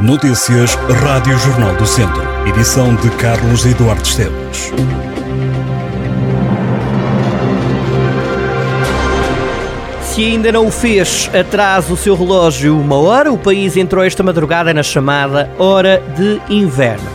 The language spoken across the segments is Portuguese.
Notícias Rádio Jornal do Centro. Edição de Carlos Eduardo Esteves. Se ainda não o fez, atrás o seu relógio uma hora. O país entrou esta madrugada na chamada Hora de Inverno.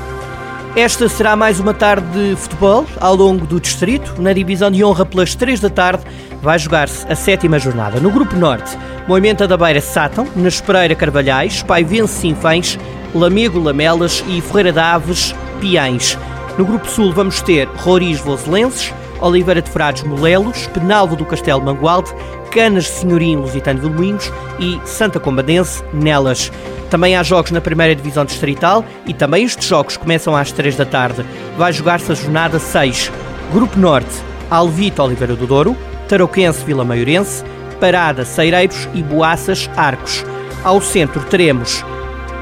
Esta será mais uma tarde de futebol ao longo do distrito. Na divisão de honra, pelas 3 da tarde, vai jogar-se a sétima jornada. No Grupo Norte, Moimenta da Beira Sátão, na Espereira Carvalhais, Vence Sinfães, Lamego Lamelas e Ferreira de Aves Piães. No Grupo Sul vamos ter Roriz Voselenses, Oliveira de Frades Molelos, Penalvo do Castelo Mangualde, Canas Senhorim Lusitano de Moinhos e Santa Combadense Nelas. Também há jogos na primeira divisão distrital e também estes jogos começam às 3 da tarde. Vai jogar-se a jornada 6. Grupo Norte, Alvito Oliveira do Douro, Tarouquense Vila Maiorense, Parada Ceireiros e Boaças Arcos. Ao centro teremos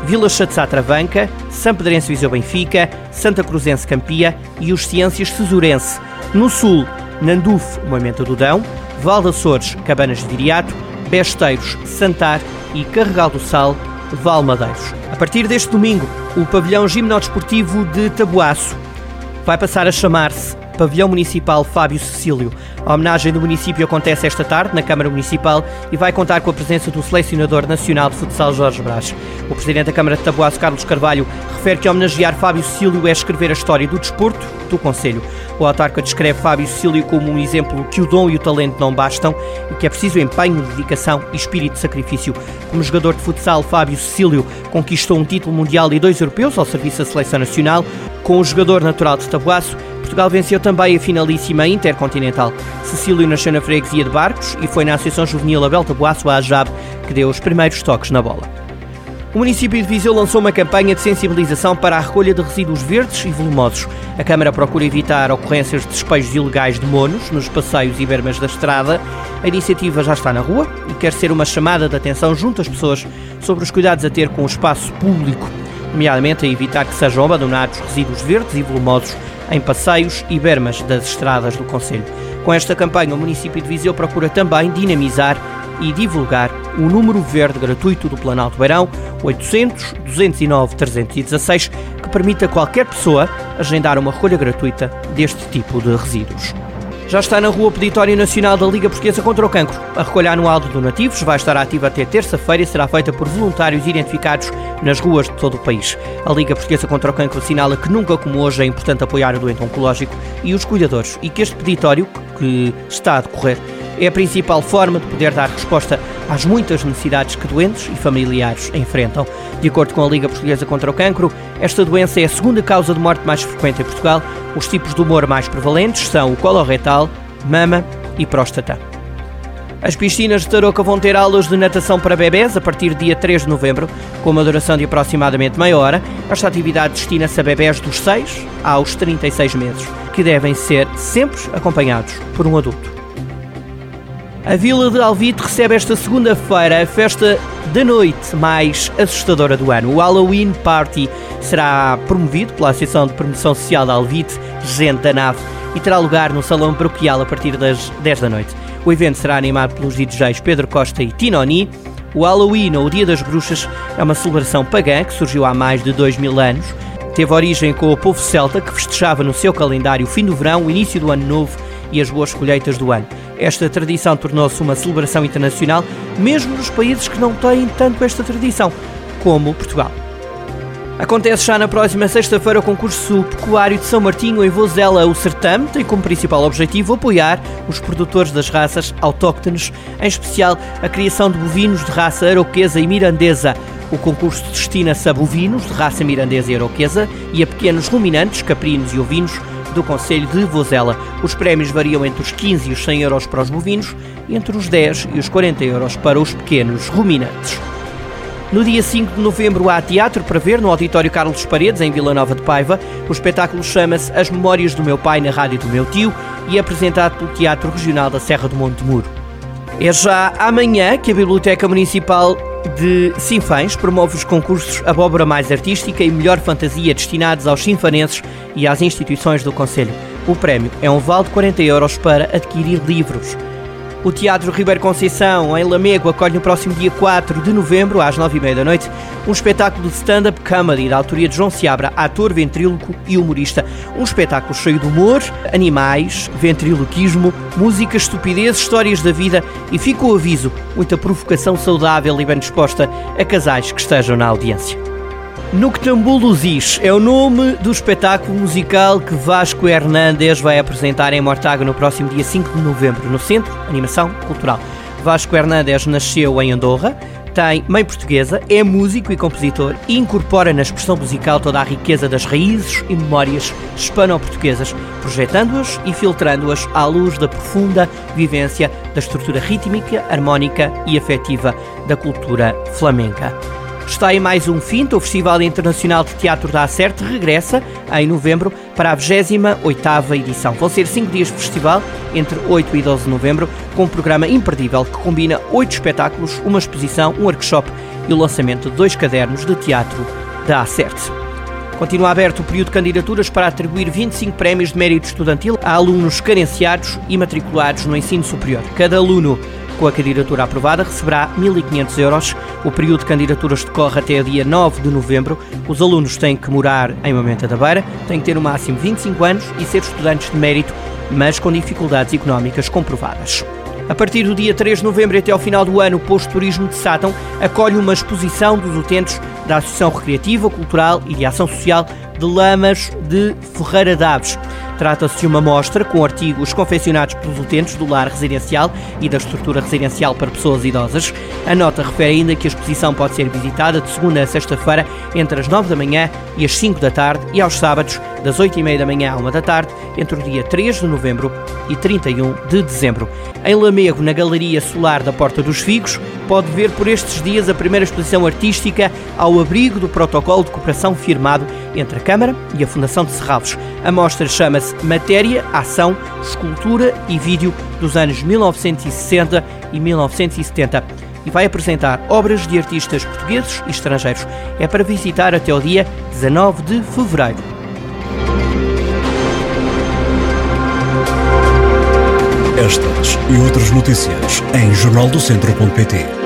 Vila Chatzá Travanca, São Pedrense Viseu Benfica, Santa Cruzense Campia e os Ciências Tesurense. No sul, Nandufo, Moimenta do Dão, Val de Açores, Cabanas de Viriato, Besteiros, Santar e Carregal do Sal, Valmadeiros. A partir deste domingo, o pavilhão gimnodesportivo de Tabuaço vai passar a chamar-se Pavilhão Municipal Fábio Cecílio. A homenagem do município acontece esta tarde na Câmara Municipal e vai contar com a presença do selecionador nacional de futsal Jorge Brás. O presidente da Câmara de Tabuaço, Carlos Carvalho, refere que homenagear Fábio Cecílio é escrever a história do desporto do Conselho. O autarca descreve Fábio Cecílio como um exemplo que o dom e o talento não bastam e que é preciso empenho, dedicação e espírito de sacrifício. Como jogador de futsal, Fábio Cecílio conquistou um título mundial e dois europeus ao serviço da seleção nacional. Com o jogador natural de Tabuaço, Portugal venceu também a finalíssima intercontinental. Cecílio nasceu na freguesia de Barcos e foi na Associação Juvenil Abel Tabuaço, a AJAB, que deu os primeiros toques na bola. O município de Viseu lançou uma campanha de sensibilização para a recolha de resíduos verdes e volumosos. A Câmara procura evitar ocorrências de despejos ilegais de monos nos passeios e bermas da estrada. A iniciativa já está na rua e quer ser uma chamada de atenção junto às pessoas sobre os cuidados a ter com o espaço público, nomeadamente a evitar que sejam abandonados resíduos verdes e volumosos em passeios e bermas das estradas do Conselho. Com esta campanha, o município de Viseu procura também dinamizar e divulgar o número verde gratuito do Planalto Beirão, 800 209 316, que permite a qualquer pessoa agendar uma recolha gratuita deste tipo de resíduos. Já está na rua o Peditório Nacional da Liga Portuguesa contra o Cancro. A recolha anual de donativos vai estar ativa até terça-feira e será feita por voluntários identificados nas ruas de todo o país. A Liga Portuguesa contra o Cancro assinala que nunca como hoje é importante apoiar o doente oncológico e os cuidadores e que este peditório, que está a decorrer, é a principal forma de poder dar resposta às muitas necessidades que doentes e familiares enfrentam. De acordo com a Liga Portuguesa contra o Cancro, esta doença é a segunda causa de morte mais frequente em Portugal. Os tipos de humor mais prevalentes são o coloretal, mama e próstata. As piscinas de Tarouca vão ter aulas de natação para bebés a partir do dia 3 de novembro, com uma duração de aproximadamente meia hora. Esta atividade destina-se a bebés dos 6 aos 36 meses, que devem ser sempre acompanhados por um adulto. A Vila de Alvite recebe esta segunda-feira a festa da noite mais assustadora do ano. O Halloween Party será promovido pela Associação de Promoção Social de Alvite, Gente da Nave, e terá lugar no Salão Paroquial a partir das 10 da noite. O evento será animado pelos DJs Pedro Costa e Tinoni. O Halloween, ou o Dia das Bruxas, é uma celebração pagã que surgiu há mais de dois mil anos. Teve origem com o povo celta que festejava no seu calendário o fim do verão, o início do ano novo e as boas colheitas do ano. Esta tradição tornou-se uma celebração internacional, mesmo nos países que não têm tanto esta tradição, como Portugal. Acontece já na próxima sexta-feira o concurso pecuário de São Martinho em Vozela. O certame tem como principal objetivo apoiar os produtores das raças autóctones, em especial a criação de bovinos de raça aroquesa e mirandesa. O concurso destina-se a bovinos de raça mirandesa e aroquesa e a pequenos ruminantes, caprinos e ovinos do Conselho de Vozela. Os prémios variam entre os 15 e os 100 euros para os bovinos e entre os 10 e os 40 euros para os pequenos ruminantes. No dia 5 de novembro há teatro para ver no Auditório Carlos Paredes, em Vila Nova de Paiva. O espetáculo chama-se As Memórias do Meu Pai na Rádio do Meu Tio e é apresentado pelo Teatro Regional da Serra do Monte Muro. É já amanhã que a Biblioteca Municipal de Sinfãs promove os concursos Abóbora Mais Artística e Melhor Fantasia destinados aos sinfanenses e às instituições do Conselho. O prémio é um vale de 40 euros para adquirir livros. O Teatro Ribeiro Conceição, em Lamego, acolhe no próximo dia 4 de novembro, às 9h30 da noite, um espetáculo de stand-up comedy da autoria de João Seabra, ator, ventríloco e humorista. Um espetáculo cheio de humor, animais, ventriloquismo, música, estupidez, histórias da vida e fica o aviso, muita provocação saudável e bem disposta a casais que estejam na audiência. Noctambulo Luzis é o nome do espetáculo musical que Vasco Hernandes vai apresentar em Mortágua no próximo dia 5 de novembro, no Centro Animação Cultural. Vasco Hernandes nasceu em Andorra, tem mãe portuguesa, é músico e compositor e incorpora na expressão musical toda a riqueza das raízes e memórias hispano-portuguesas, projetando-as e filtrando-as à luz da profunda vivência da estrutura rítmica, harmónica e afetiva da cultura flamenca. Está em mais um finto, o Festival Internacional de Teatro da Acerte regressa em novembro para a 28ª edição. Vão ser cinco dias de festival, entre 8 e 12 de novembro, com um programa imperdível que combina oito espetáculos, uma exposição, um workshop e o lançamento de dois cadernos de teatro da Acerte. Continua aberto o período de candidaturas para atribuir 25 prémios de mérito estudantil a alunos carenciados e matriculados no ensino superior. Cada aluno com a candidatura aprovada, receberá 1.500 euros. O período de candidaturas decorre até dia 9 de novembro. Os alunos têm que morar em Mamenta da Beira, têm que ter no máximo 25 anos e ser estudantes de mérito, mas com dificuldades económicas comprovadas. A partir do dia 3 de novembro até ao final do ano, o Posto Turismo de Sátão acolhe uma exposição dos utentes da Associação Recreativa, Cultural e de Ação Social de Lamas de Ferreira Daves. Trata-se de uma mostra com artigos confeccionados pelos utentes do lar residencial e da estrutura residencial para pessoas idosas. A nota refere ainda que a exposição pode ser visitada de segunda a sexta-feira entre as 9 da manhã e as 5 da tarde e aos sábados das 8 e meia da manhã à 1 da tarde entre o dia 3 de novembro e 31 de dezembro. Em Lamego, na Galeria Solar da Porta dos Figos, pode ver por estes dias a primeira exposição artística ao abrigo do protocolo de cooperação firmado entre a Câmara e a Fundação de Serralves. A mostra chama-se Matéria, Ação, Escultura e Vídeo dos anos 1960 e 1970 e vai apresentar obras de artistas portugueses e estrangeiros. É para visitar até o dia 19 de fevereiro. Estas e outras notícias em jornaldocentro.pt